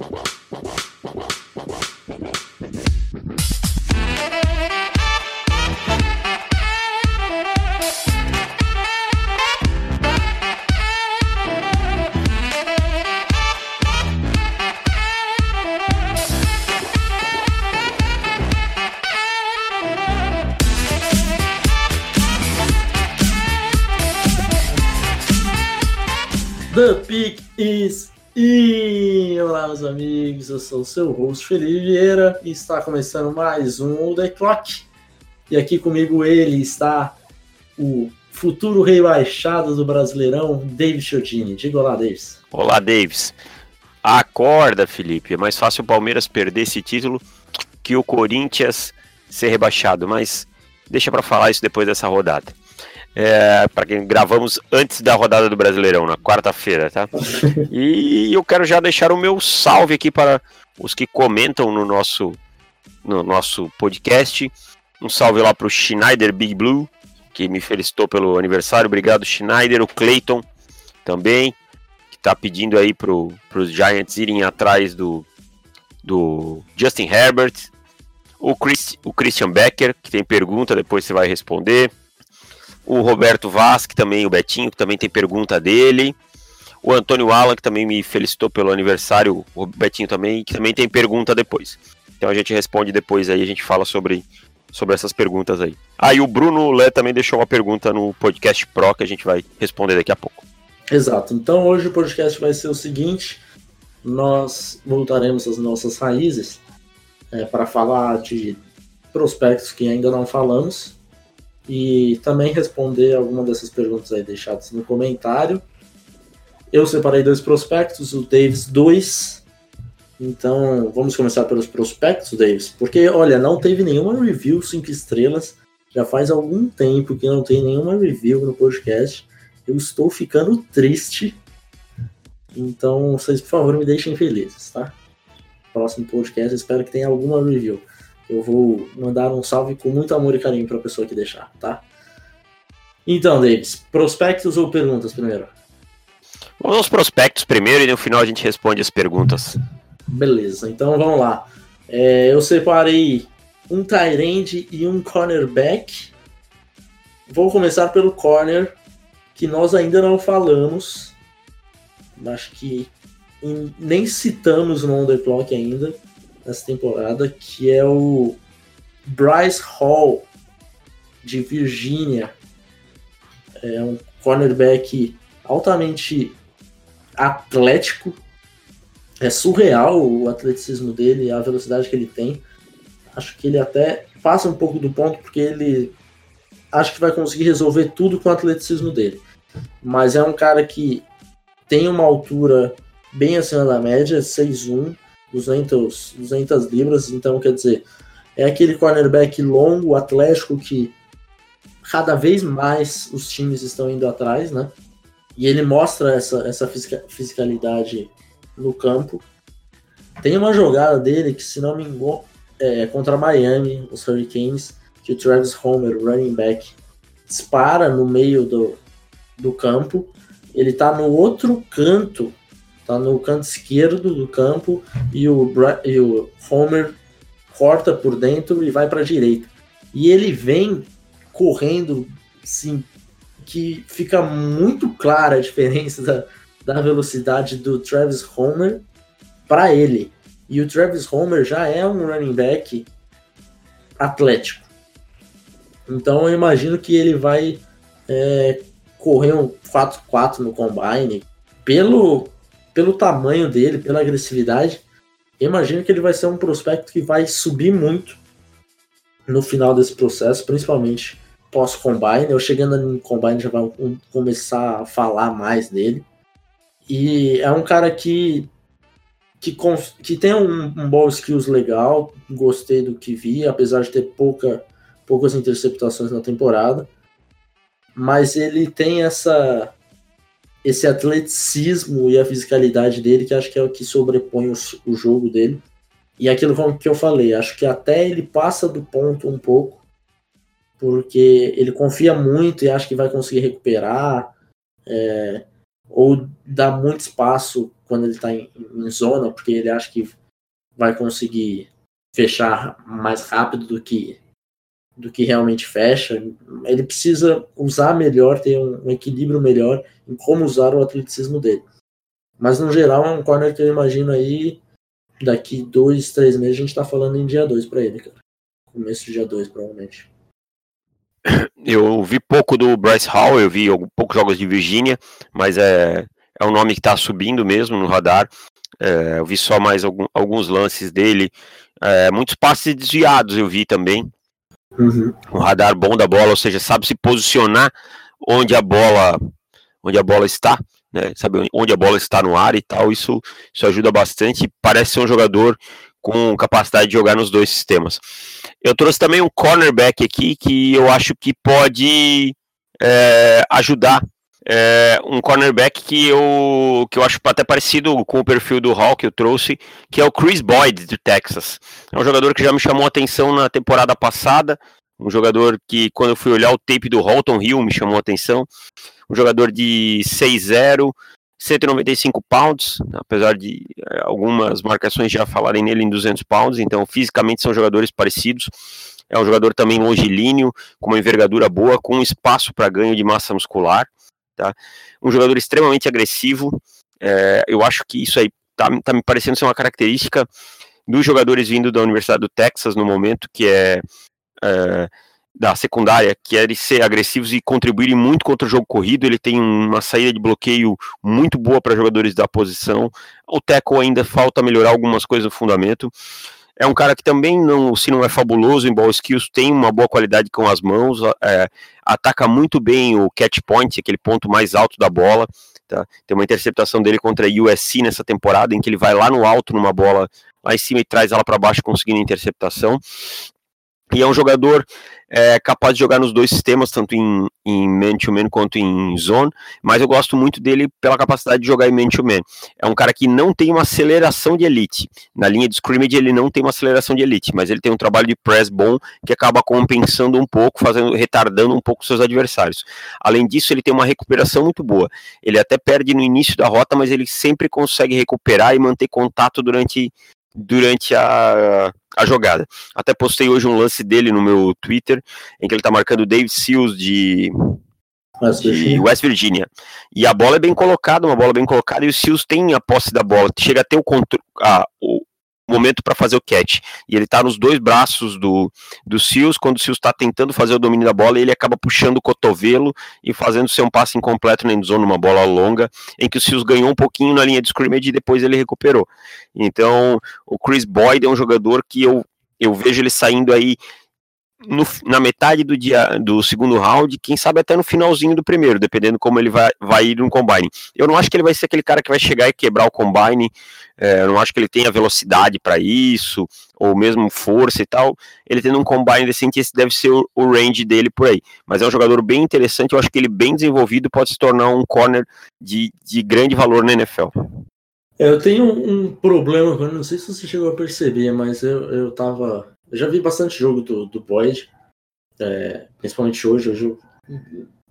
Wow. Meus amigos, eu sou o seu host Felipe Vieira e está começando mais um The Clock. E aqui comigo ele está o futuro rei baixado do Brasileirão, David Chiodini. Diga olá, Davis. Olá, Davis. Acorda, Felipe. É mais fácil o Palmeiras perder esse título que o Corinthians ser rebaixado, mas deixa para falar isso depois dessa rodada é, para quem gravamos antes da rodada do Brasileirão, na quarta-feira, tá? E eu quero já deixar o meu salve aqui para os que comentam no nosso, no nosso podcast. Um salve lá para o Schneider Big Blue, que me felicitou pelo aniversário. Obrigado, Schneider. O Clayton também, que está pedindo aí para os Giants irem atrás do, do Justin Herbert. O, Chris, o Christian Becker, que tem pergunta, depois você vai responder o Roberto Vaz, que também, o Betinho, que também tem pergunta dele, o Antônio Alan, que também me felicitou pelo aniversário, o Betinho também, que também tem pergunta depois. Então a gente responde depois aí, a gente fala sobre, sobre essas perguntas aí. Aí ah, o Bruno Lé também deixou uma pergunta no podcast Pro, que a gente vai responder daqui a pouco. Exato, então hoje o podcast vai ser o seguinte, nós voltaremos às nossas raízes é, para falar de prospectos que ainda não falamos, e também responder alguma dessas perguntas aí deixadas no comentário. Eu separei dois prospectos, o Davis dois. Então, vamos começar pelos prospectos, Davis, porque olha, não teve nenhuma review cinco estrelas. Já faz algum tempo que não tem nenhuma review no podcast. Eu estou ficando triste. Então, vocês, por favor, me deixem felizes, tá? Próximo podcast, espero que tenha alguma review eu vou mandar um salve com muito amor e carinho para a pessoa que deixar, tá? Então, Davis, prospectos ou perguntas primeiro? Vamos aos prospectos primeiro e no final a gente responde as perguntas. Beleza, então vamos lá. É, eu separei um tight e um cornerback. Vou começar pelo corner, que nós ainda não falamos. Acho que nem citamos no Underclock ainda nessa temporada, que é o Bryce Hall, de Virgínia. É um cornerback altamente atlético. É surreal o atleticismo dele, a velocidade que ele tem. Acho que ele até passa um pouco do ponto, porque ele acho que vai conseguir resolver tudo com o atleticismo dele. Mas é um cara que tem uma altura bem acima da média, 6'1", 200, 200 libras, então quer dizer, é aquele cornerback longo, atlético que cada vez mais os times estão indo atrás, né? E ele mostra essa, essa fisicalidade no campo. Tem uma jogada dele que, se não me engano, é contra Miami, os Hurricanes, que o Travis Homer, running back, dispara no meio do, do campo. Ele tá no outro canto tá no canto esquerdo do campo e o, e o Homer corta por dentro e vai para a direita. E ele vem correndo, assim, que fica muito clara a diferença da, da velocidade do Travis Homer para ele. E o Travis Homer já é um running back atlético. Então eu imagino que ele vai é, correr um 4-4 no combine. Pelo, pelo tamanho dele, pela agressividade, imagino que ele vai ser um prospecto que vai subir muito no final desse processo, principalmente pós-combine. Eu chegando no combine já vai começar a falar mais dele. E é um cara que que, que tem um, um ball skills legal, gostei do que vi, apesar de ter pouca, poucas interceptações na temporada. Mas ele tem essa esse atleticismo e a fisicalidade dele, que acho que é o que sobrepõe o, o jogo dele. E aquilo que eu falei, acho que até ele passa do ponto um pouco, porque ele confia muito e acha que vai conseguir recuperar. É, ou dá muito espaço quando ele está em, em, zona, porque ele acha que vai conseguir fechar mais rápido do que do que realmente fecha. Ele precisa usar melhor, ter um, um equilíbrio melhor em como usar o atleticismo dele. Mas no geral é um corner que eu imagino aí daqui dois, três meses a gente está falando em dia 2 para ele, cara. Começo de dia 2, provavelmente. Eu vi pouco do Bryce Hall, eu vi poucos jogos de Virgínia, mas é, é um nome que está subindo mesmo no radar. É, eu vi só mais algum, alguns lances dele. É, muitos passes desviados eu vi também. Uhum. Um radar bom da bola, ou seja, sabe se posicionar onde a bola onde a bola está, né? Sabe onde a bola está no ar e tal. Isso, isso ajuda bastante. Parece ser um jogador com capacidade de jogar nos dois sistemas. Eu trouxe também um cornerback aqui que eu acho que pode é, ajudar. É, um cornerback que eu, que eu acho até parecido com o perfil do Hall que eu trouxe, que é o Chris Boyd, do Texas. É um jogador que já me chamou a atenção na temporada passada, um jogador que, quando eu fui olhar o tape do Holton Hill, me chamou a atenção. Um jogador de 6-0, 195 pounds, apesar de é, algumas marcações já falarem nele em 200 pounds, então fisicamente são jogadores parecidos. É um jogador também longilíneo, com uma envergadura boa, com espaço para ganho de massa muscular. Tá? Um jogador extremamente agressivo. É, eu acho que isso aí tá, tá me parecendo ser uma característica dos jogadores vindo da Universidade do Texas no momento, que é, é da secundária, que é ser agressivos e contribuírem muito contra o jogo corrido. Ele tem uma saída de bloqueio muito boa para jogadores da posição. O Teco ainda falta melhorar algumas coisas no fundamento. É um cara que também, não, se não é fabuloso em ball skills, tem uma boa qualidade com as mãos, é, ataca muito bem o catch point, aquele ponto mais alto da bola. Tá? Tem uma interceptação dele contra a USC nessa temporada, em que ele vai lá no alto numa bola lá em cima e traz ela para baixo conseguindo interceptação. E é um jogador é, capaz de jogar nos dois sistemas, tanto em, em man-to-man quanto em zone, mas eu gosto muito dele pela capacidade de jogar em man-to-man. É um cara que não tem uma aceleração de elite. Na linha de scrimmage ele não tem uma aceleração de elite, mas ele tem um trabalho de press bom que acaba compensando um pouco, fazendo, retardando um pouco seus adversários. Além disso, ele tem uma recuperação muito boa. Ele até perde no início da rota, mas ele sempre consegue recuperar e manter contato durante durante a, a jogada. Até postei hoje um lance dele no meu Twitter, em que ele está marcando o David Seals de, West Virginia. West Virginia. E a bola é bem colocada, uma bola bem colocada, e o Seals tem a posse da bola, chega a ter o, controle, o, momento para fazer o catch. E ele está nos dois braços do, do Seals, quando o Seals está tentando fazer o domínio da bola, ele acaba puxando o cotovelo e fazendo ser um passe incompleto na endzone, uma bola longa, em que o Seals ganhou um pouquinho na linha de scrimmage e depois ele recuperou. Então, o Chris Boyd é um jogador que eu, eu vejo ele saindo aí no, na metade do dia do segundo round, quem sabe até no finalzinho do primeiro, dependendo como ele vai, vai ir no combine. Eu não acho que ele vai ser aquele cara que vai chegar e quebrar o combine. É, eu não acho que ele tenha velocidade para isso, ou mesmo força e tal. Ele tendo um combine decente, esse deve ser o, o, range dele por aí. Mas é um jogador bem interessante. Eu acho que ele bem desenvolvido pode se tornar um corner de, de grande valor na NFL. É, eu tenho um, problema, não sei se você chegou a perceber, mas eu, eu tava eu já vi bastante jogo do, do Boyd, é, principalmente hoje. Hoje eu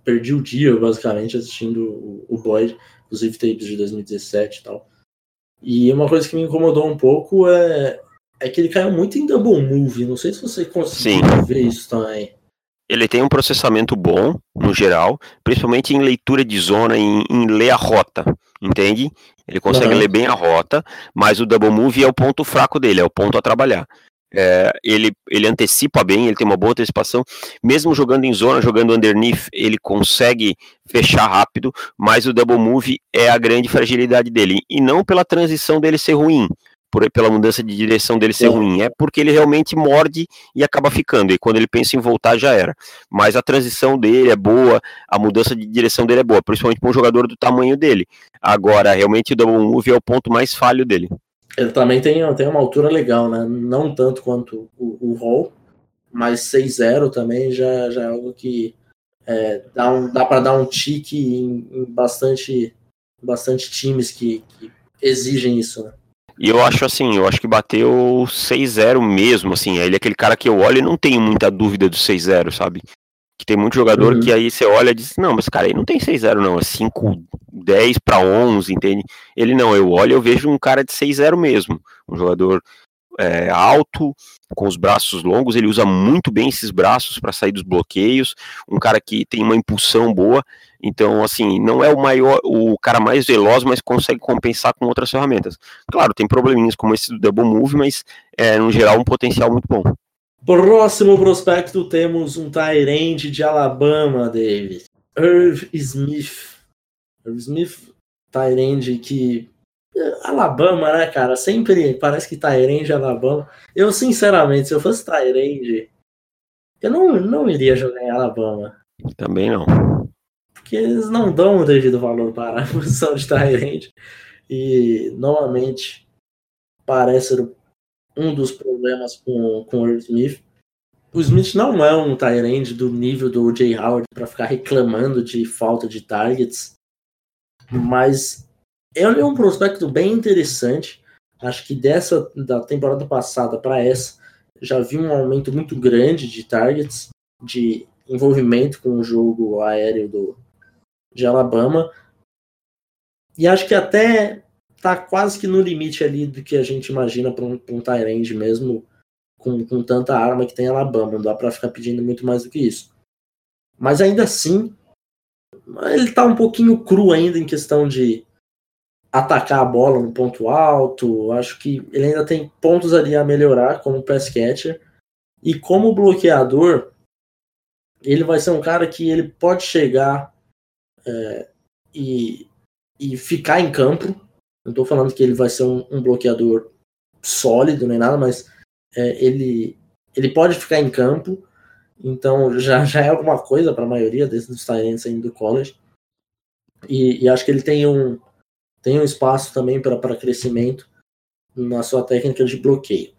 perdi o dia, basicamente, assistindo o, o Boyd, inclusive tapes de 2017 e tal. E uma coisa que me incomodou um pouco é, é que ele caiu muito em double move. Não sei se você conseguiu Sim. ver isso também. Ele tem um processamento bom, no geral, principalmente em leitura de zona, em, em ler a rota, entende? Ele consegue uhum. ler bem a rota, mas o double move é o ponto fraco dele, é o ponto a trabalhar. É, ele, ele antecipa bem, ele tem uma boa antecipação. Mesmo jogando em zona, jogando underneath, ele consegue fechar rápido, mas o double move é a grande fragilidade dele. E não pela transição dele ser ruim, por, pela mudança de direção dele ser ruim, é porque ele realmente morde e acaba ficando. E quando ele pensa em voltar, já era. Mas a transição dele é boa, a mudança de direção dele é boa, principalmente para um jogador do tamanho dele. Agora, realmente o double move é o ponto mais falho dele. Ele também tem, tem uma altura legal, né? Não tanto quanto o, o Hall, mas 6-0 também já, já é algo que é, dá, um, dá para dar um tique em, em, bastante, bastante times que, que exigem isso, né? E eu acho assim, eu acho que bateu 6-0 mesmo, assim. Ele é aquele cara que eu olho e não tenho muita dúvida do 6-0, sabe? Que tem muito jogador uhum. que aí você olha e diz, não, mas cara, aí não tem 6-0 não, é 5, 10 para 11, entende? Ele não, eu olho eu vejo um cara de 6-0 mesmo, um jogador é, alto, com os braços longos, ele usa muito bem esses braços para sair dos bloqueios, um cara que tem uma impulsão boa, então assim, não é o maior, o cara mais veloz, mas consegue compensar com outras ferramentas. Claro, tem probleminhas como esse do double move, mas é, no geral um potencial muito bom. Próximo prospecto temos um Tyrande de Alabama, David. Irv Smith. Irv Smith, Tyrande que Alabama, né, cara? Sempre parece que Tyrande é Alabama. Eu, sinceramente, se eu fosse Tyrande, eu não, não iria jogar em Alabama. Também não. Porque eles não dão o devido valor para a posição de Tyrande. E, novamente, parece um dos problemas com, com o Smith. O Smith não é um Tyrande do nível do Jay Howard para ficar reclamando de falta de targets, mas ele é um prospecto bem interessante. Acho que dessa da temporada passada para essa já vi um aumento muito grande de targets, de envolvimento com o jogo aéreo do, de Alabama. E acho que até tá quase que no limite ali do que a gente imagina para um, um Tyrande mesmo, com, com tanta arma que tem Alabama. Não dá para ficar pedindo muito mais do que isso. Mas ainda assim, ele tá um pouquinho cru ainda em questão de atacar a bola no ponto alto. Acho que ele ainda tem pontos ali a melhorar como pass catcher. E como bloqueador, ele vai ser um cara que ele pode chegar é, e, e ficar em campo. Não estou falando que ele vai ser um, um bloqueador sólido nem nada, mas é, ele, ele pode ficar em campo. Então já, já é alguma coisa para a maioria desses talentos saindo do college. E, e acho que ele tem um, tem um espaço também para crescimento na sua técnica de bloqueio.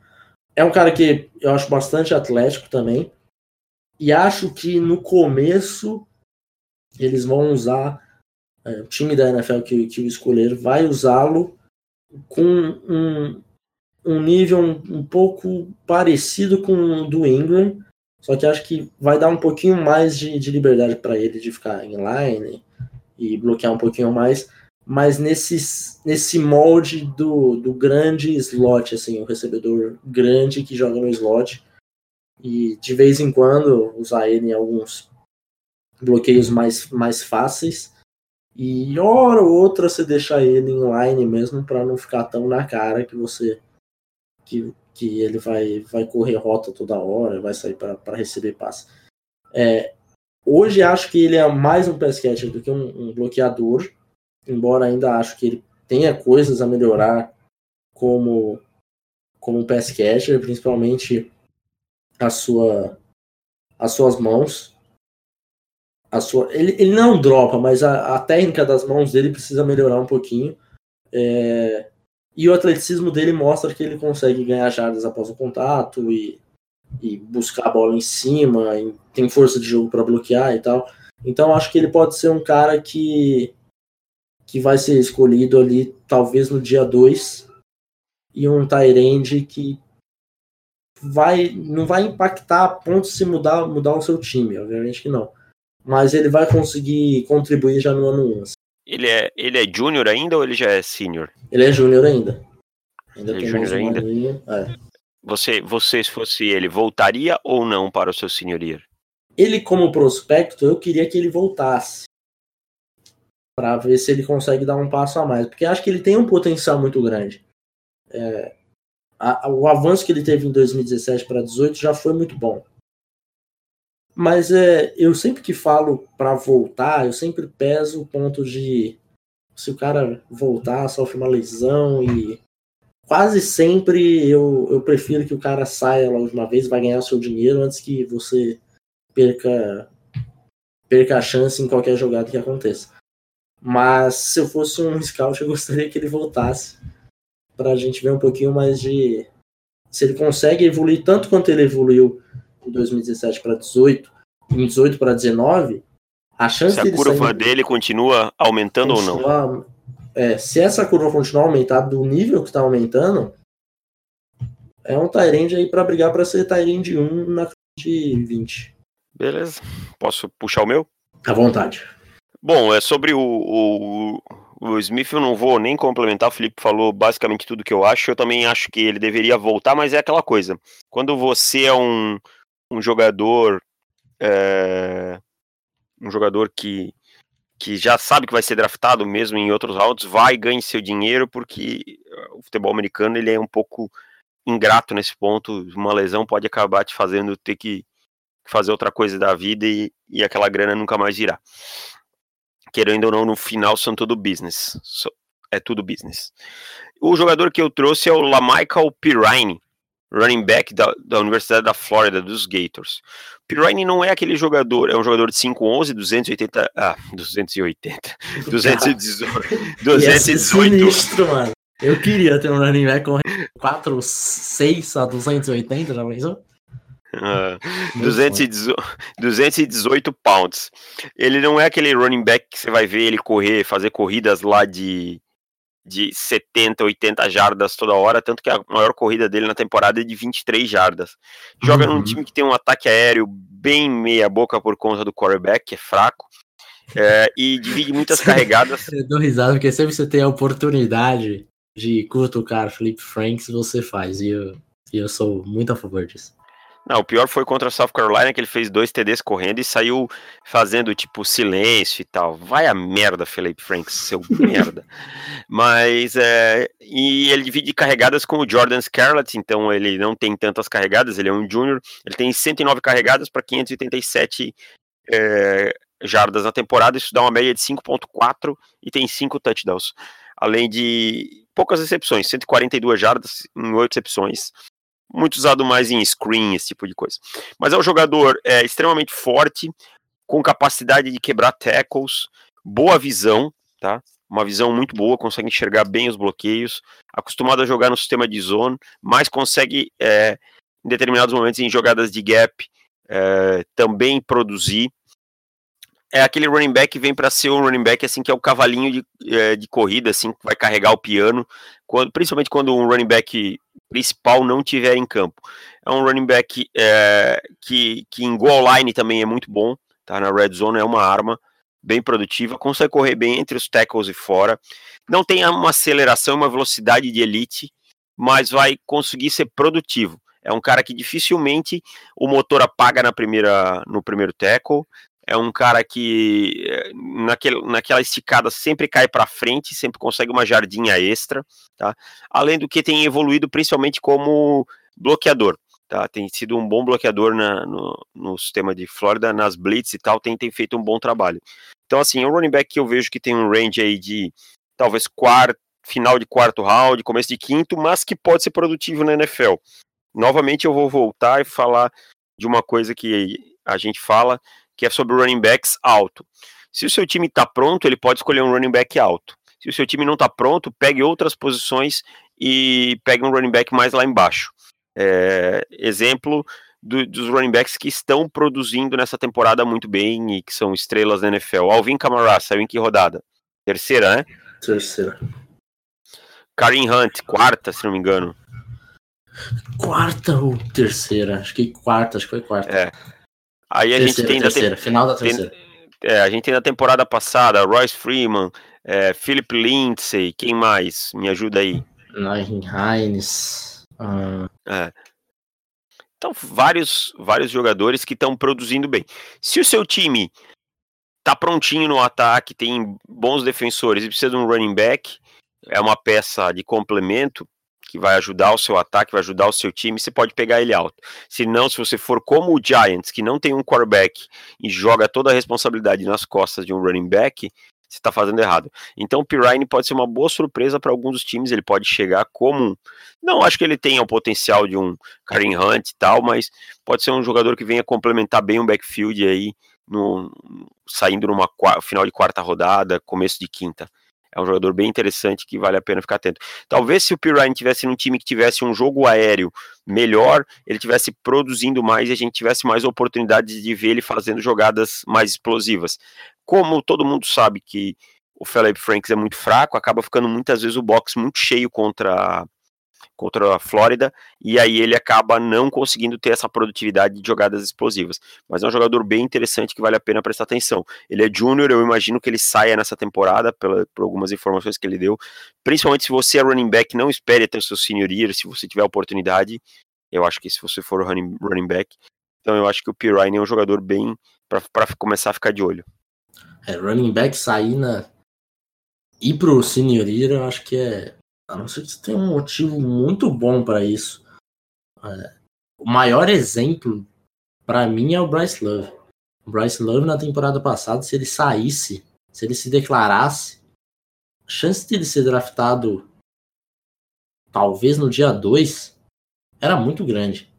É um cara que eu acho bastante atlético também. E acho que no começo eles vão usar. É, o time da NFL que, que o escolher vai usá-lo com um, um nível um, um, pouco parecido com o do Ingram. Só que acho que vai dar um pouquinho mais de, de liberdade para ele de ficar em line e bloquear um pouquinho mais mas nesses, nesse molde do, do grande slot, assim, o recebedor grande que joga no slot. E de vez em quando usar ele em alguns bloqueios mais, mais fáceis. E hora ou outra você deixar ele em line mesmo para não ficar tão na cara que você que, que ele vai, vai correr rota toda hora, vai sair para receber passe. É, hoje acho que ele é mais um pass catcher do que um, um bloqueador embora ainda acho que ele tenha coisas a melhorar como como pass catcher, principalmente a sua as suas mãos. A sua, ele, ele não dropa, mas a, a técnica das mãos dele precisa melhorar um pouquinho. É, e o atleticismo dele mostra que ele consegue ganhar jardas após o contato e, e buscar a bola em cima, tem força de jogo para bloquear e tal. Então acho que ele pode ser um cara que que vai ser escolhido ali talvez no dia 2 e um Tyrande que vai não vai impactar a ponto de se mudar mudar o seu time, obviamente que não. Mas ele vai conseguir contribuir já no ano 1. Assim. Ele é ele é júnior ainda ou ele já é senior? Ele é júnior ainda. Ainda ele é júnior ainda. É. Você, você, se fosse ele, voltaria ou não para o seu senior year? Ele, como prospecto, eu queria que ele voltasse para ver se ele consegue dar um passo a mais, porque acho que ele tem um potencial muito grande. É, a, o avanço que ele teve em 2017 para 2018 já foi muito bom. Mas é, eu sempre que falo para voltar, eu sempre peso o ponto de se o cara voltar, sofre uma lesão e quase sempre eu, eu prefiro que o cara saia logo de uma vez, vai ganhar o seu dinheiro antes que você perca perca a chance em qualquer jogada que aconteça. Mas se eu fosse um scout, eu gostaria que ele voltasse para a gente ver um pouquinho mais de se ele consegue evoluir tanto quanto ele evoluiu em 2017 para 18, em 18 para 19, a chance se a curva sair, dele continua aumentando ou não? É, se essa curva continuar a aumentar do nível que está aumentando, é um Tyrande aí para brigar para ser Tyrande 1 na de 20. Beleza. Posso puxar o meu? À vontade. Bom, é sobre o, o, o Smith, eu não vou nem complementar. O Felipe falou basicamente tudo que eu acho. Eu também acho que ele deveria voltar, mas é aquela coisa. Quando você é um, um jogador. É, um jogador que, que já sabe que vai ser draftado mesmo em outros rounds, vai ganhar seu dinheiro, porque o futebol americano ele é um pouco ingrato nesse ponto. Uma lesão pode acabar te fazendo ter que fazer outra coisa da vida e, e aquela grana nunca mais virá. Querendo ou não, no final são tudo business. é tudo business. O jogador que eu trouxe é o Lamichael Pirine, running back da, da Universidade da Flórida, dos Gators. Pirine não é aquele jogador, é um jogador de 5'11, 280, ah, 280, 218, 218. Sinistro, mano. Eu queria ter um running back com 4, 6 a 280, já pensou? Uh, 218, 218 pounds. Ele não é aquele running back que você vai ver ele correr, fazer corridas lá de, de 70, 80 jardas toda hora, tanto que a maior corrida dele na temporada é de 23 jardas. Joga uhum. num time que tem um ataque aéreo bem meia boca por conta do quarterback, que é fraco. É, e divide muitas carregadas. Eu dou risada, porque sempre você tem a oportunidade de cutucar Flip Franks, você faz. E eu, e eu sou muito a favor disso. Não, o pior foi contra a South Carolina, que ele fez dois TDs correndo e saiu fazendo, tipo, silêncio e tal. Vai a merda, Felipe Franks, seu merda. Mas, é, e ele divide carregadas com o Jordan Scarlett, então ele não tem tantas carregadas, ele é um júnior. Ele tem 109 carregadas para 587 é, jardas na temporada, isso dá uma média de 5.4 e tem 5 touchdowns. Além de poucas recepções, 142 jardas em 8 recepções muito usado mais em screen, esse tipo de coisa. Mas é um jogador é, extremamente forte, com capacidade de quebrar tackles, boa visão, tá? Uma visão muito boa, consegue enxergar bem os bloqueios, acostumado a jogar no sistema de zone, mas consegue, é, em determinados momentos, em jogadas de gap, é, também produzir. É aquele running back que vem para ser um running back assim que é o cavalinho de, é, de corrida, assim, que vai carregar o piano, quando, principalmente quando um running back principal não tiver em campo. É um running back é, que, que em goal line também é muito bom, tá? Na red zone é uma arma bem produtiva, consegue correr bem entre os tackles e fora. Não tem uma aceleração, uma velocidade de elite, mas vai conseguir ser produtivo. É um cara que dificilmente o motor apaga na primeira, no primeiro tackle, é um cara que eh, naquele, naquela esticada sempre cai para frente, sempre consegue uma jardinha extra, tá? Além do que tem evoluído principalmente como bloqueador, tá? Tem sido um bom bloqueador na, no, no sistema de Flórida, nas blitz e tal, tem, tem feito um bom trabalho. Então, assim, é um running back que eu vejo que tem um range aí de talvez quarto, final de quarto round, começo de quinto, mas que pode ser produtivo na NFL. Novamente eu vou voltar e falar de uma coisa que a gente fala, que é sobre running backs alto. Se o seu time está pronto, ele pode escolher um running back alto. Se o seu time não está pronto, pegue outras posições e pegue um running back mais lá embaixo. É, exemplo do, dos running backs que estão produzindo nessa temporada muito bem e que são estrelas da NFL. Alvin Kamara saiu em que rodada? Terceira, né? Terceira. Karim Hunt, quarta, se não me engano. Quarta ou terceira? Acho que quarta, acho que foi quarta. É. Aí a terceira, gente tem terceira, tem, final da terceira. Tem, é, a gente tem na temporada passada Royce Freeman, é, Philip Lindsay, quem mais? Me ajuda aí. Nahin Hines. Uh... É. Então, vários, vários jogadores que estão produzindo bem. Se o seu time tá prontinho no ataque, tem bons defensores e precisa de um running back, é uma peça de complemento, que vai ajudar o seu ataque, vai ajudar o seu time, você pode pegar ele alto. Se não, se você for como o Giants, que não tem um quarterback e joga toda a responsabilidade nas costas de um running back, você está fazendo errado. Então o Pirine pode ser uma boa surpresa para alguns dos times, ele pode chegar como não acho que ele tenha o potencial de um Karim Hunt e tal, mas pode ser um jogador que venha complementar bem o backfield aí no saindo numa final de quarta rodada, começo de quinta. É um jogador bem interessante que vale a pena ficar atento. Talvez se o Pirine tivesse num time que tivesse um jogo aéreo melhor, ele tivesse produzindo mais e a gente tivesse mais oportunidades de ver ele fazendo jogadas mais explosivas. Como todo mundo sabe que o Philip Franks é muito fraco, acaba ficando muitas vezes o box muito cheio contra contra a Flórida, e aí ele acaba não conseguindo ter essa produtividade de jogadas explosivas. Mas é um jogador bem interessante que vale a pena prestar atenção. Ele é júnior, eu imagino que ele saia nessa temporada, pela, por algumas informações que ele deu. Principalmente se você é running back, não espere até o seu senior year, se você tiver oportunidade. Eu acho que se você for running, running back. Então eu acho que o Pirine é um jogador bem para começar a ficar de olho. É, running back sair na. Ir pro senior year, eu acho que é a não ser que você tenha um motivo muito bom para isso. É, o maior exemplo, para mim, é o Bryce Love. O Bryce Love, na temporada passada, se ele saísse, se ele se declarasse, a chance de ele ser draftado talvez no dia 2 era muito grande.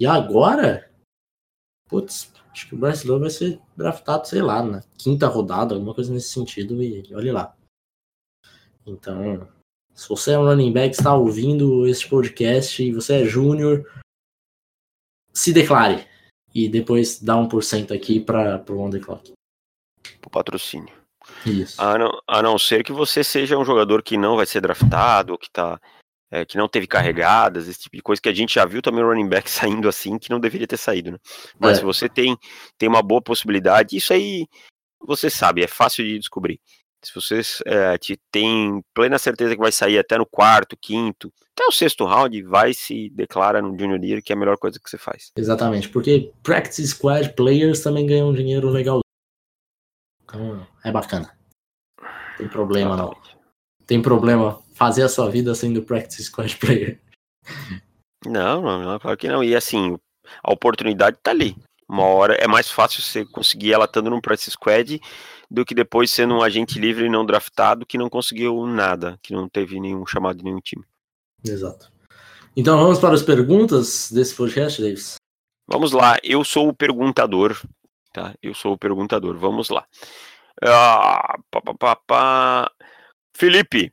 E agora, putz, acho que o Bryce Love vai ser draftado, sei lá, na quinta rodada, alguma coisa nesse sentido, e olhe lá. Então, se você é um running back, está ouvindo este podcast e você é júnior, se declare. E depois dá 1% aqui para o on the clock. O patrocínio. Isso. A não, a não ser que você seja um jogador que não vai ser draftado, que tá. É, que não teve carregadas, esse tipo de coisa que a gente já viu também o running back saindo assim, que não deveria ter saído, né? Mas é. se você tem, tem uma boa possibilidade, isso aí você sabe, é fácil de descobrir. Se você é, te tem plena certeza que vai sair até no quarto, quinto, até o sexto round, vai se declara no Junior Year, que é a melhor coisa que você faz. Exatamente, porque Practice Squad Players também ganham dinheiro legal. Então, é bacana. Tem problema Exatamente. não. Tem problema fazer a sua vida sendo Practice Squad Player. Não, não, não, claro que não. E assim, a oportunidade tá ali. Uma hora é mais fácil você conseguir ela estando no Practice Squad do que depois sendo um agente livre e não draftado que não conseguiu nada, que não teve nenhum chamado de nenhum time. Exato. Então vamos para as perguntas desse podcast, Davis. Vamos lá, eu sou o perguntador, tá? Eu sou o perguntador, vamos lá. Ah, pá, pá, pá, Felipe,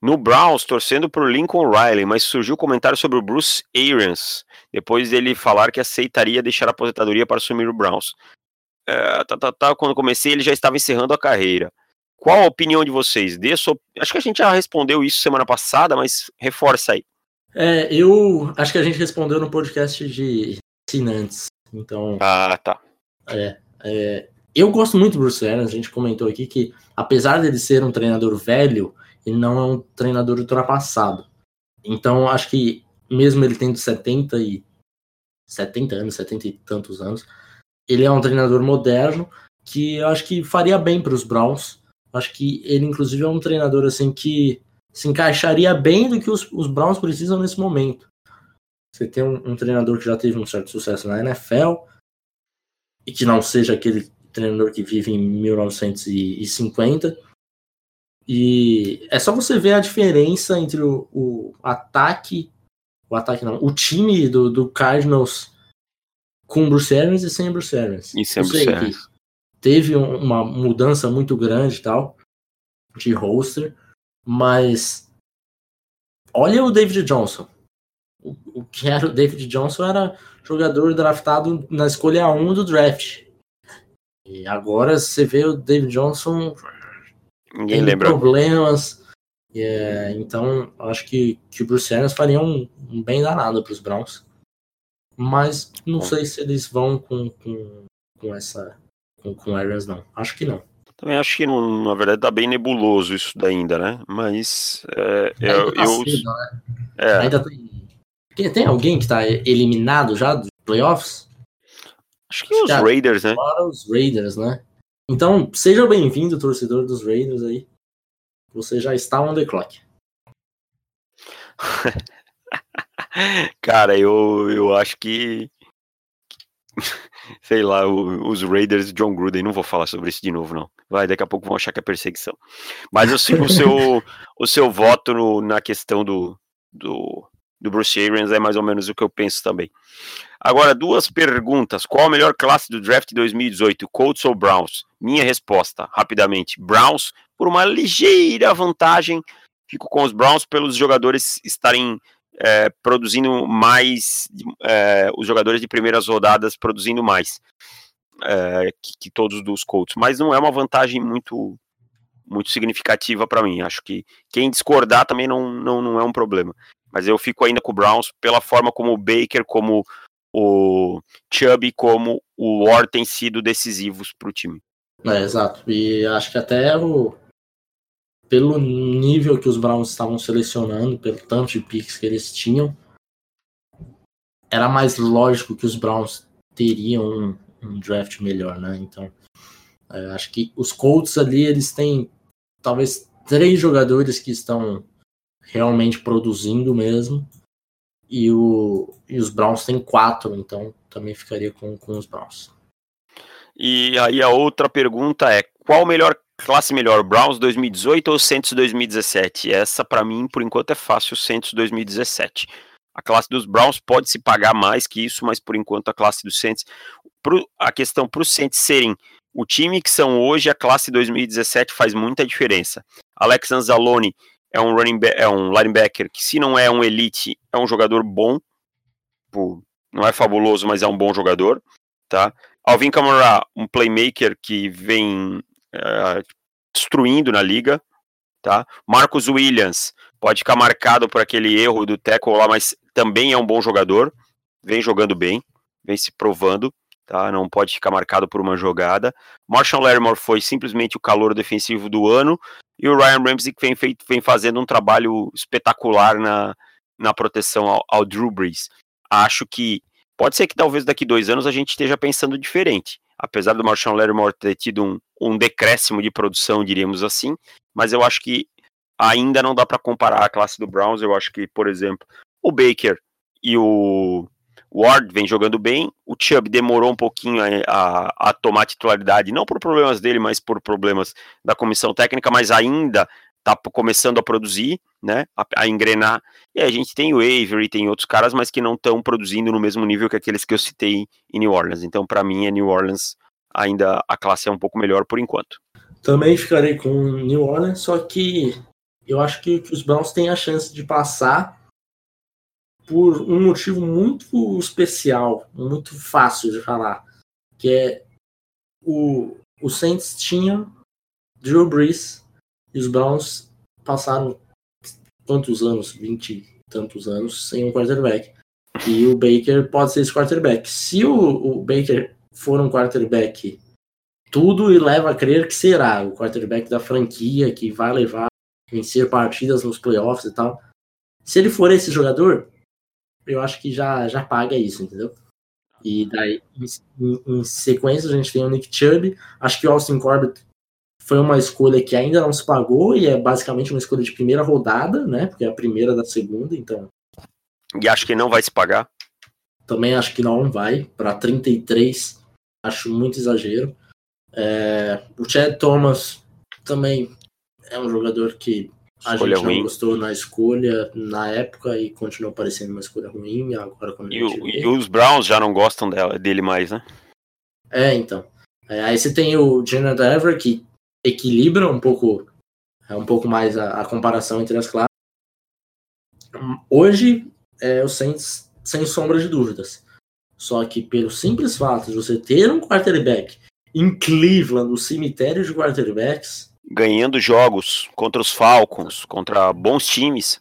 no Browns, torcendo por Lincoln Riley, mas surgiu comentário sobre o Bruce Arians, depois dele falar que aceitaria deixar a aposentadoria para assumir o Browns é, tá, tá, tá, quando comecei, ele já estava encerrando a carreira. Qual a opinião de vocês? Dê sua... Acho que a gente já respondeu isso semana passada, mas reforça aí. É, eu acho que a gente respondeu no podcast de assinantes. Então. Ah, tá. É, é, eu gosto muito do Bruce Arians, a gente comentou aqui que, apesar dele ser um treinador velho, ele não é um treinador ultrapassado. Então, acho que, mesmo ele tendo 70 e 70 anos, 70 e tantos anos, ele é um treinador moderno que eu acho que faria bem para os Browns. Acho que ele, inclusive, é um treinador assim que se encaixaria bem do que os, os Browns precisam nesse momento. Você tem um, um, treinador que já teve um certo sucesso na NFL e que não seja aquele treinador que vive em 1950. E é só você ver a diferença entre o, o ataque, o ataque não, o time do, do Cardinals com Bruce Arians e sem Bruce Arians. E sem Bruce Arians. Teve uma mudança muito grande tal de roster, mas olha o David Johnson. O, o que era o David Johnson era jogador draftado na escolha 1 do draft. E agora você vê o David Johnson Ninguém tem lembra. problemas. É, então, acho que, que o Bruce Arians faria um, um bem danado para os Browns mas não sei se eles vão com, com, com essa com, com Arians não. Acho que não. Também acho que, não, na verdade, tá bem nebuloso isso daí ainda, né? Mas é, eu, tá eu cedo, né? é. ainda tem, tem alguém que tá eliminado já dos playoffs? Acho que os Raiders, né? os Raiders, né? Então, seja bem-vindo, torcedor dos Raiders aí. Você já está on the clock. Cara, eu, eu acho que. Sei lá, os Raiders John Gruden, não vou falar sobre isso de novo, não. Vai, daqui a pouco vão achar que é perseguição. Mas eu sigo o seu, o seu voto no, na questão do, do, do Bruce Arians, é mais ou menos o que eu penso também. Agora, duas perguntas. Qual a melhor classe do draft de 2018, Colts ou Browns? Minha resposta, rapidamente, Browns, por uma ligeira vantagem. Fico com os Browns pelos jogadores estarem é, produzindo mais, é, os jogadores de primeiras rodadas produzindo mais é, que, que, todos dos Colts, mas não é uma vantagem muito muito significativa para mim. Acho que quem discordar também não, não, não é um problema. Mas eu fico ainda com o Browns pela forma como o Baker, como o Chubb, como o Ward têm sido decisivos para o time. É, exato. E acho que até o, pelo nível que os Browns estavam selecionando, pelo tanto de picks que eles tinham, era mais lógico que os Browns teriam um, um draft melhor, né? Então, é, acho que os Colts ali, eles têm talvez três jogadores que estão realmente produzindo mesmo, e, o, e os Browns têm quatro, então também ficaria com, com os Browns. E aí a outra pergunta é: qual melhor classe melhor, Browns 2018 ou Saints 2017? Essa para mim, por enquanto, é fácil, Saints 2017. A classe dos Browns pode se pagar mais que isso, mas por enquanto a classe dos Saints, pro, a questão para os Saints serem o time que são hoje, a classe 2017 faz muita diferença. Alex Anzalone é um running back, é um linebacker que se não é um elite, é um jogador bom. não é fabuloso, mas é um bom jogador, tá? Alvin Kamara, um playmaker que vem uh, destruindo na liga, tá? Marcos Williams pode ficar marcado por aquele erro do tackle lá, mas também é um bom jogador, vem jogando bem, vem se provando, tá? Não pode ficar marcado por uma jogada. Marshall Lattimore foi simplesmente o calor defensivo do ano e o Ryan Ramsey que vem, feito, vem fazendo um trabalho espetacular na, na proteção ao, ao Drew Brees. Acho que pode ser que talvez daqui dois anos a gente esteja pensando diferente. Apesar do Marshall Lattimore ter tido um, um decréscimo de produção, diríamos assim, mas eu acho que ainda não dá para comparar a classe do Browns. Eu acho que, por exemplo, o Baker e o Ward vem jogando bem. O Chubb demorou um pouquinho a, a, a, tomar titularidade, não por problemas dele, mas por problemas da comissão técnica, mas ainda está começando a produzir, né? A, a, engrenar. E a gente tem o Avery, tem outros caras, mas que não estão produzindo no mesmo nível que aqueles que eu citei em New Orleans. Então, para mim, é New Orleans ainda a classe é um pouco melhor por enquanto. Também ficarei com New Orleans, só que eu acho que, que os Browns têm a chance de passar por um motivo muito especial, muito fácil de falar, que é o, o Saints tinha Drew Brees e os Browns passaram quantos anos, 20 e tantos anos, sem um quarterback. E o Baker pode ser esse quarterback. Se o, o Baker for um quarterback tudo e leva a crer que será o quarterback da franquia que vai levar vencer partidas nos playoffs e tal. Se ele for esse jogador, eu acho que já, já paga isso, entendeu? E daí, em, em, sequência, a gente tem o Nick Chubb. Acho que o Austin Corbett foi uma escolha que ainda não se pagou e é basicamente uma escolha de primeira rodada, né? Porque é a primeira da segunda, então. E acho que não vai se pagar? Também acho que não vai. Para 33, acho muito exagero. É, o Chad Thomas também é um jogador que a escolha gente ruim. não gostou na escolha na época e continuou parecendo uma escolha ruim. Agora quando e, o, e os Browns já não gostam dela, dele mais, né? É, então. É, aí você tem o Jonathan Ever que equilibra um pouco é um pouco mais a, a comparação entre as classes. Hoje é o Saints sem sombra de dúvidas. Só que pelo simples fato de você ter um quarterback em Cleveland, no cemitério de quarterbacks, ganhando jogos contra os Falcons, contra bons times.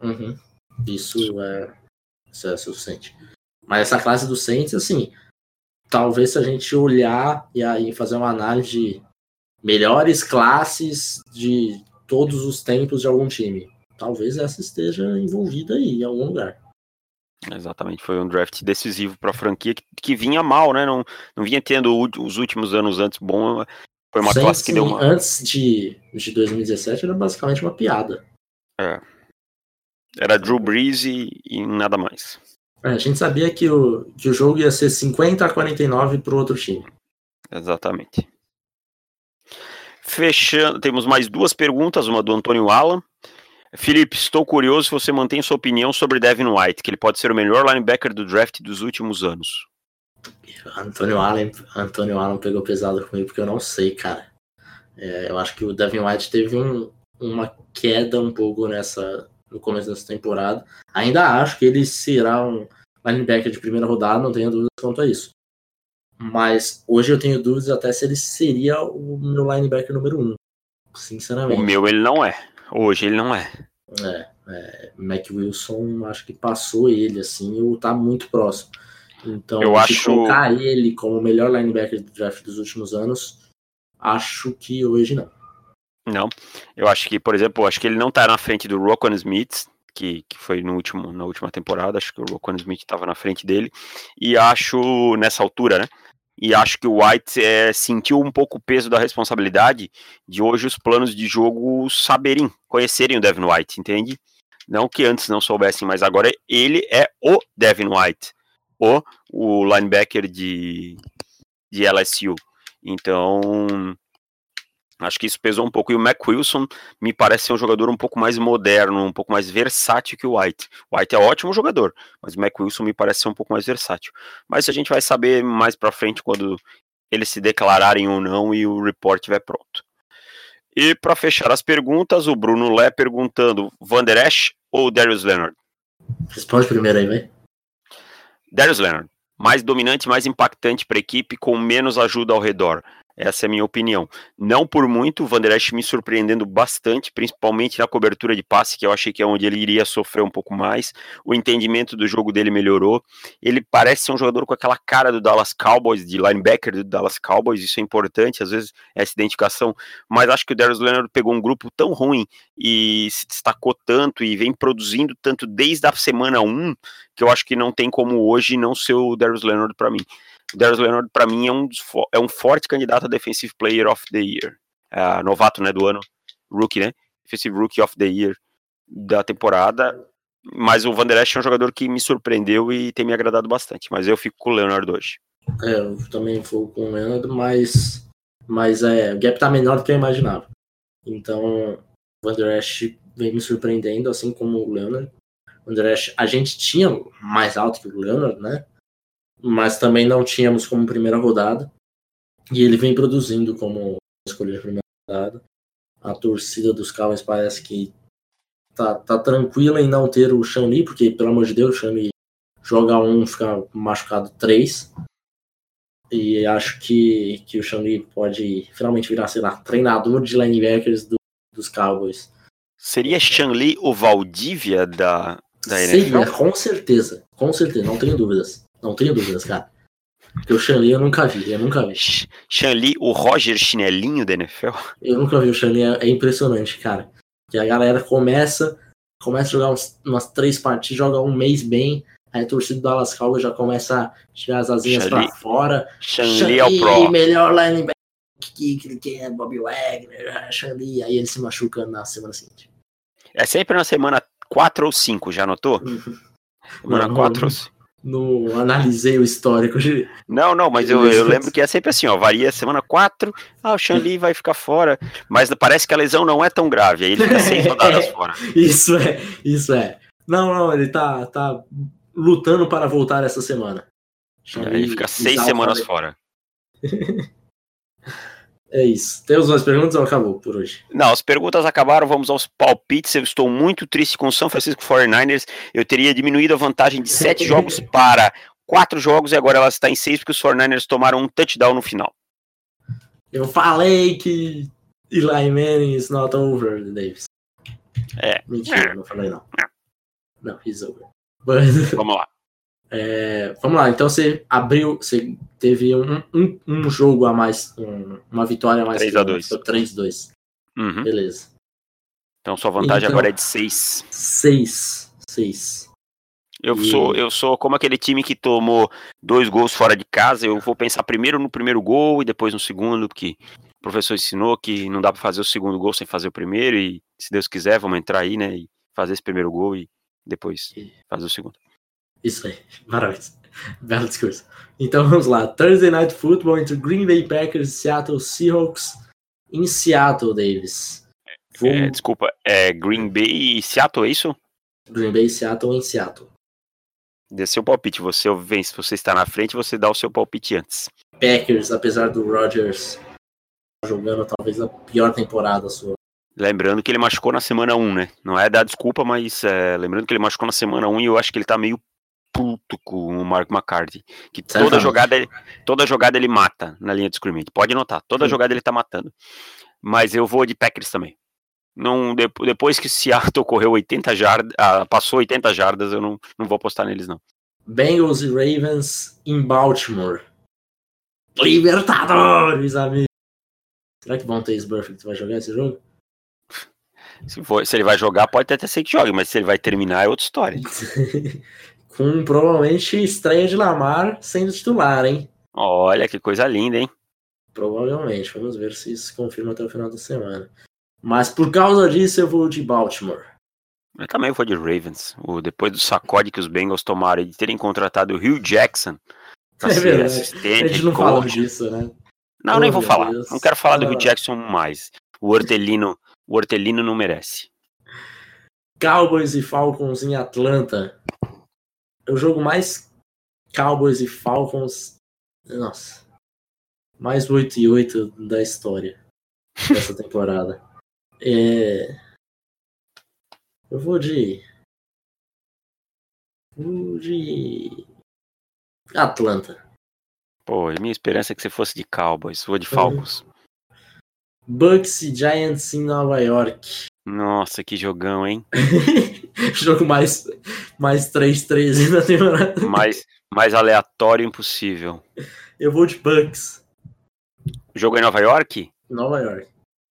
Uhum. Isso é, isso é suficiente. Mas essa classe do Saints, assim, talvez se a gente olhar e aí fazer uma análise de melhores classes de todos os tempos de algum time, talvez essa esteja envolvida aí em algum lugar. Exatamente, foi um draft decisivo para a franquia que, que, vinha mal, né? Não, não vinha tendo os últimos anos antes bom, foi uma Sem, classe que deu uma. Antes de, de 2017 era basicamente uma piada. É. Era Drew Brees e, e nada mais. É, a gente sabia que o, que o jogo ia ser 50 a 49 pro outro time. Exatamente. Fechando, temos mais duas perguntas, uma do Antônio Alan. Felipe, estou curioso se você mantém sua opinião sobre Devin White, que ele pode ser o melhor linebacker do draft dos últimos anos. Antônio Allen, Antônio Allen pegou pesado comigo porque eu não sei, cara. É, eu acho que o Devin White teve um, uma queda um pouco nessa no começo dessa temporada. Ainda acho que ele será um linebacker de primeira rodada, não tenho dúvidas quanto a isso. Mas hoje eu tenho dúvidas até se ele seria o meu linebacker número um. Sinceramente. O meu ele não é. Hoje ele não é. É, É, Mac Wilson, acho que passou ele, assim, ou tá muito próximo. Então, eu acho... colocar ele como o melhor linebacker do draft dos últimos anos, acho que hoje não. Não, eu acho que, por exemplo, acho que ele não tá na frente do Rockwell Smith, que, que foi no último, na última temporada, acho que o Rockwell Smith estava na frente dele, e acho, nessa altura, né, e acho que o White é, sentiu um pouco o peso da responsabilidade de hoje os planos de jogo saberem, conhecerem o Devin White, entende? Não que antes não soubessem, mas agora ele é o Devin White, o, o linebacker de, de LSU. Então, Acho que isso pesou um pouco. E o Mac Wilson me parece ser um jogador um pouco mais moderno, um pouco mais versátil que o White. O White é ótimo jogador, mas o Mac Wilson me parece ser um pouco mais versátil. Mas a gente vai saber mais para frente quando eles se declararem ou não e o report estiver pronto. E para fechar as perguntas, o Bruno Lé perguntando: Van Der Esch ou Darius Leonard? Responde primeiro aí, vai. Darius Leonard. Mais dominante, mais impactante para a equipe, com menos ajuda ao redor. Essa é a minha opinião. Não por muito, o Vanderest me surpreendendo bastante, principalmente na cobertura de passe, que eu achei que é onde ele iria sofrer um pouco mais. O entendimento do jogo dele melhorou. Ele parece ser um jogador com aquela cara do Dallas Cowboys, de linebacker do Dallas Cowboys, isso é importante, às vezes, essa identificação. Mas acho que o Darius Leonard pegou um grupo tão ruim e se destacou tanto e vem produzindo tanto desde a semana 1, que eu acho que não tem como hoje não ser o Darius Leonard para mim. O Darius Leonard, para mim, é um, é um forte candidato a Defensive Player of the Year. É, novato, né, do ano. Rookie, né? Defensive Rookie of the Year da temporada. Mas o Van Der é um jogador que me surpreendeu e tem me agradado bastante. Mas eu fico com o Leonard hoje. É, eu também vou com o Leonard, mas, mas é, o gap tá menor do que eu imaginava. Então, o Van Der vem me surpreendendo, assim como o Leonard. O Van Der a gente tinha mais alto que o Leonard, né? Mas também não tínhamos como primeira rodada. E ele vem produzindo como escolher a primeira rodada. A torcida dos Cowboys parece que tá, tá tranquila em não ter o Shanli, porque, pelo amor de Deus, o Shanli joga um, fica machucado três. E acho que, que o Shanli pode finalmente virar, sei lá, treinador de linebackers do, dos Cowboys. Seria Shanli o Valdívia da, da NFL? Seria, com certeza. Com certeza, não tenho dúvidas. Não tenho dúvidas, cara. Porque o Shanley eu nunca vi, eu nunca vi. Shanley, o Roger Chinelinho da NFL? Eu nunca vi o Shanley, é, é impressionante, cara. Que a galera começa, começa a jogar uns, umas três partidas, joga um mês bem, aí a torcida do Dallas Cowboys já começa a tirar as asinhas Shanley, pra fora. Shanley é o pro. melhor linebacker que, que, que é Bob Wagner, Shanley, aí ele se machuca na semana seguinte. É sempre na semana 4 ou 5, já notou? Uhum. Semana 4 ou 5 no analisei o histórico. De... Não, não, mas eu, eu lembro que é sempre assim, ó, varia semana 4, ah, o Xanli vai ficar fora, mas parece que a lesão não é tão grave, aí ele fica seis rodadas fora. Isso é, isso é. Não, não, ele tá, tá lutando para voltar essa semana. Xanli, ele fica seis semanas fora. É isso. Temos mais perguntas ou acabou por hoje? Não, as perguntas acabaram. Vamos aos palpites. Eu estou muito triste com o São Francisco 49ers. Eu teria diminuído a vantagem de sete jogos para quatro jogos e agora ela está em seis porque os 49ers tomaram um touchdown no final. Eu falei que Eli Manning is not over, Davis. É. Mentira, não falei não. Não, he's over. But... Vamos lá. É, vamos lá, então você abriu, você teve um, um, um jogo a mais, um, uma vitória a mais. 3x2. 3-2. Uhum. Beleza. Então sua vantagem então, agora é de 6. 6. 6. Eu, e... sou, eu sou como aquele time que tomou dois gols fora de casa. Eu vou pensar primeiro no primeiro gol e depois no segundo, porque o professor ensinou que não dá para fazer o segundo gol sem fazer o primeiro. E se Deus quiser, vamos entrar aí, né? E fazer esse primeiro gol e depois fazer o segundo. Isso aí, maravilhoso. Belo discurso. Então vamos lá. Thursday Night Football entre Green Bay Packers e Seattle Seahawks em Seattle, Davis. Vou... É, desculpa, é Green Bay e Seattle, é isso? Green Bay e Seattle em Seattle. Dê seu palpite. Você vem, se você está na frente, você dá o seu palpite antes. Packers, apesar do Rodgers jogando talvez a pior temporada sua. Lembrando que ele machucou na semana 1, né? Não é dar desculpa, mas é, lembrando que ele machucou na semana 1 e eu acho que ele tá meio puto com o Mark McCarthy. Que toda jogada, ele, toda jogada ele mata na linha de scrimmage. Pode notar, toda Sim. jogada ele tá matando. Mas eu vou de Packers também. Não, depois que Seattle correu 80 jardas, ah, passou 80 jardas, eu não, não vou apostar neles, não. Bengals e Ravens em Baltimore. Libertadores, amigo. Será que Von Tays Burfict vai jogar esse jogo? Se, for, se ele vai jogar, pode até ser que jogue, mas se ele vai terminar é outra história. Com provavelmente estreia de Lamar sendo titular, hein? Olha que coisa linda, hein? Provavelmente. Vamos ver se isso se confirma até o final da semana. Mas por causa disso eu vou de Baltimore. Eu também vou de Ravens. O, depois do sacode que os Bengals tomaram de terem contratado o Hugh Jackson pra é ser assistente. A gente não fala disso, né? Não, oh, nem vou falar. Deus. Não quero falar do Hugh Jackson mais. O Hortelino, o Hortelino não merece. Cowboys e Falcons em Atlanta. É o jogo mais Cowboys e Falcons. Nossa. Mais 8 e 8 da história dessa temporada. É... Eu vou de. Vou de. Atlanta. Pô, minha esperança é que você fosse de Cowboys. Vou de Falcons. Uhum. Bucks e Giants em Nova York. Nossa, que jogão, hein? Jogo mais, mais 3-13 na temporada. Mais, mais aleatório impossível. Eu vou de Bucks. Jogo em Nova York? Nova York.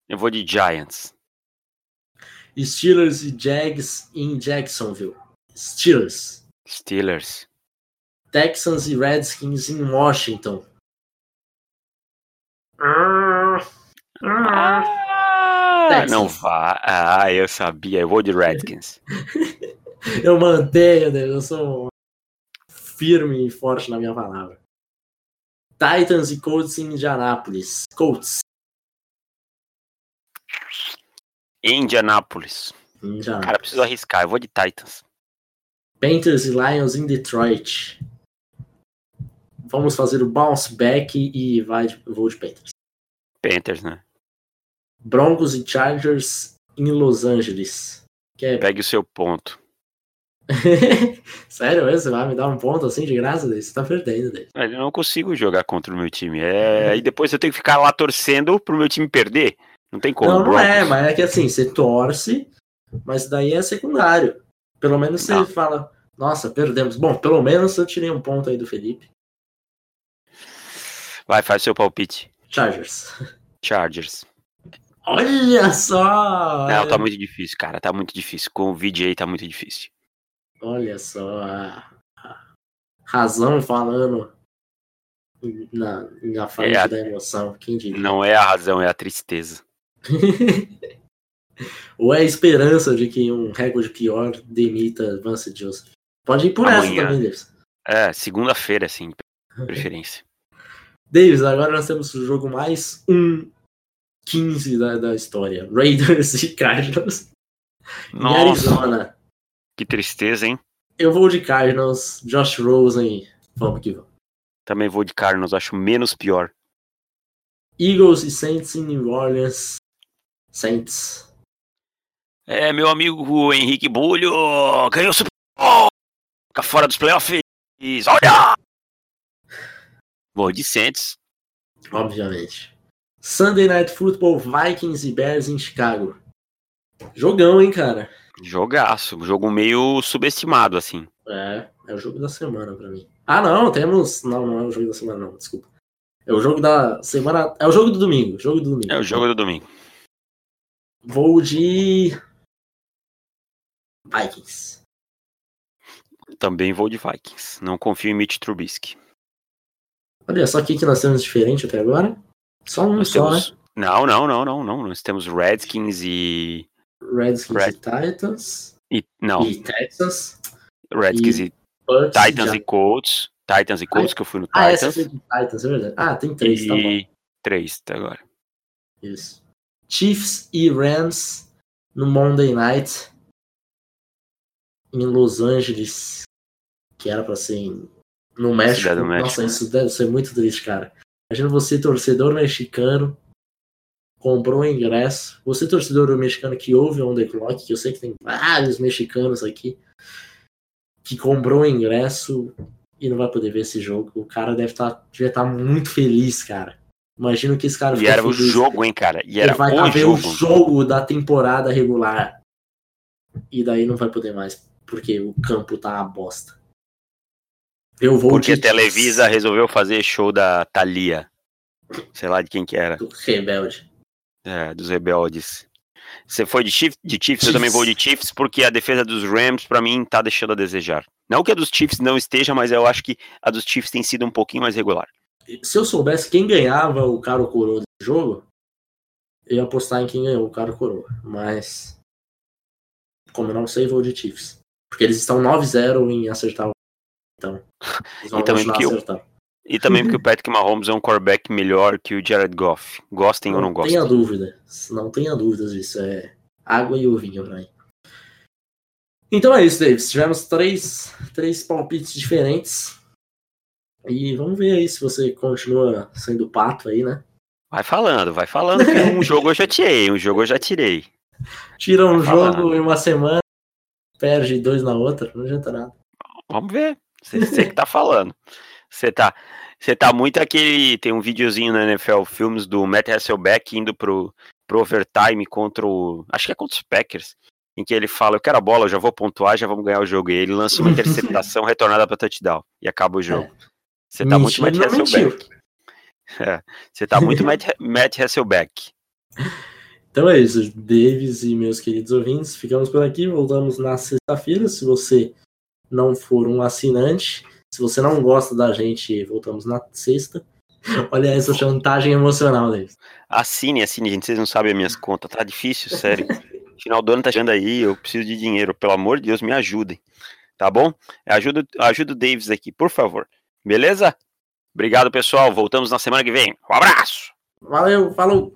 Eu vou de Giants. Steelers e Jags em Jacksonville. Steelers. Steelers. Texans e Redskins em Washington. Ah, ah, não vá. Ah, eu sabia. Eu vou de Redskins. eu mantenho, né? eu sou firme e forte na minha palavra. Titans e Colts em Indianapolis. Colts. Indianapolis. Indianapolis. Cara, preciso arriscar. Eu vou de Titans. Panthers e Lions em Detroit. Vamos fazer o bounce back e vai de, vou de Panthers. Panthers, né? Broncos e Chargers em Los Angeles. É... Pegue o seu ponto. Sério, você vai me dar um ponto assim de graça? Você tá perdendo. Daí. Eu não consigo jogar contra o meu time. É... E depois eu tenho que ficar lá torcendo pro meu time perder. Não tem como. Não, não é, mas é que assim, você torce, mas daí é secundário. Pelo menos você não. fala, nossa, perdemos. Bom, pelo menos eu tirei um ponto aí do Felipe. Vai, faz seu palpite. Chargers. Chargers. Olha só! Não, tá muito difícil, cara. Tá muito difícil. Com o vídeo aí tá muito difícil. Olha só. Razão falando na, na frente é a... da emoção. Quem diria? Não é a razão, é a tristeza. Ou é a esperança de que um recorde pior demita Vance Joseph? Pode ir por Amanhã. essa também, Davis. É, segunda-feira, assim, preferência. Davis, agora nós temos o jogo mais um 15 da, da história. Raiders e Cardinals. Nossa, em Arizona. Que tristeza, hein? Eu vou de Cardinals, Josh Rosen. Vamos que vamos. Também vou de Cardinals, acho menos pior. Eagles e Saints em New Orleans. Saints. É, meu amigo Henrique Bulho ganhou o Super Bowl. Fica fora dos playoffs. Olha! Vou de Saints. Obviamente. Sunday Night Football, Vikings e Bears em Chicago. Jogão, hein, cara? Jogaço. Jogo meio subestimado, assim. É, é o jogo da semana pra mim. Ah, não, temos. Não, não é o jogo da semana, não, desculpa. É o jogo da semana. É o jogo do domingo. Jogo do domingo. É o jogo do domingo. Vou de. Vikings. Também vou de Vikings. Não confio em Mitch Trubisky. Olha só o que nós temos diferente até agora. Só um nós só, temos... né? Não, não, não, não, não. Nós temos Redskins e. Redskins Red... e Titans. E, não. E Texas. Redskins e, e Titans e Colts. Titans e Colts, que eu fui no ah, Titans. Foi Titans, é verdade. Ah, tem três, tá e... tá bom. Três até agora. Isso. Chiefs e Rams no Monday Night em Los Angeles, que era para ser em, no México. México. Nossa, isso deve ser muito triste, cara. Imagina você, torcedor mexicano, comprou um ingresso. Você, torcedor mexicano que ouve On The Clock, que eu sei que tem vários mexicanos aqui, que comprou um ingresso e não vai poder ver esse jogo. O cara deve estar tá, estar tá muito feliz, cara Imagina que esse cara E era o jogo, hein, cara? E era Ele vai o ver jogo. o jogo da temporada regular. E daí não vai poder mais, porque o campo tá uma bosta. Eu vou Porque a de- Televisa resolveu fazer show da Thalia. Sei lá de quem que era. do Rebelde. É, dos rebeldes. Você foi de Chiefs? De Chiefs, eu também Chiefs. vou de Chiefs, porque a defesa dos Rams, pra mim, tá deixando a desejar. Não que a dos Chiefs não esteja, mas eu acho que a dos Chiefs tem sido um pouquinho mais regular. Se eu soubesse quem ganhava o cara ou coroa desse jogo, eu ia apostar em quem ganhou o cara ou coroa. Mas, como eu não sei, vou de Chiefs. Porque eles estão 9-0 em acertar o. Então, E também porque o-. E também porque o Patrick Mahomes é um quarterback melhor que o Jared Goff. Gostem ou não gostem. tenha dúvida. Não tenha dúvidas disso. É água e ovinho mim. Então é isso, Davis. Tivemos três, três palpites diferentes. E vamos ver aí se você continua sendo pato aí, né? Vai falando, vai falando que um jogo eu já tirei, um jogo eu já tirei. Tira um Vai falando. jogo em uma semana, perde dois na outra, não adianta nada. Vamos ver. Você, que tá falando. Você tá, você tá muito aquele. Tem um videozinho na NFL Filmes do Matt Hasselbeck indo pro, pro overtime contra o. Acho que é contra os Packers. Em que ele fala: Eu quero a bola, eu já vou pontuar, já vamos ganhar o jogo. E ele lança uma interceptação retornada pra touchdown. E acaba o jogo. Você tá muito Matt Hasselbeck. É, você tá muito Matt, Matt Hasselbeck. Então é isso, Davis e meus queridos ouvintes, ficamos por aqui, voltamos na sexta-feira. Se você não for um assinante, se você não gosta da gente, voltamos na sexta. Olha essa chantagem emocional, Davis. Assine, assine, gente. Vocês não sabem as minhas contas. Tá difícil, sério. Final do ano tá chegando aí. Eu preciso de dinheiro. Pelo amor de Deus, me ajudem. Tá bom? Ajuda, ajuda o Davis aqui, por favor. Beleza? Obrigado, pessoal. Voltamos na semana que vem. Um abraço! Valeu, falou!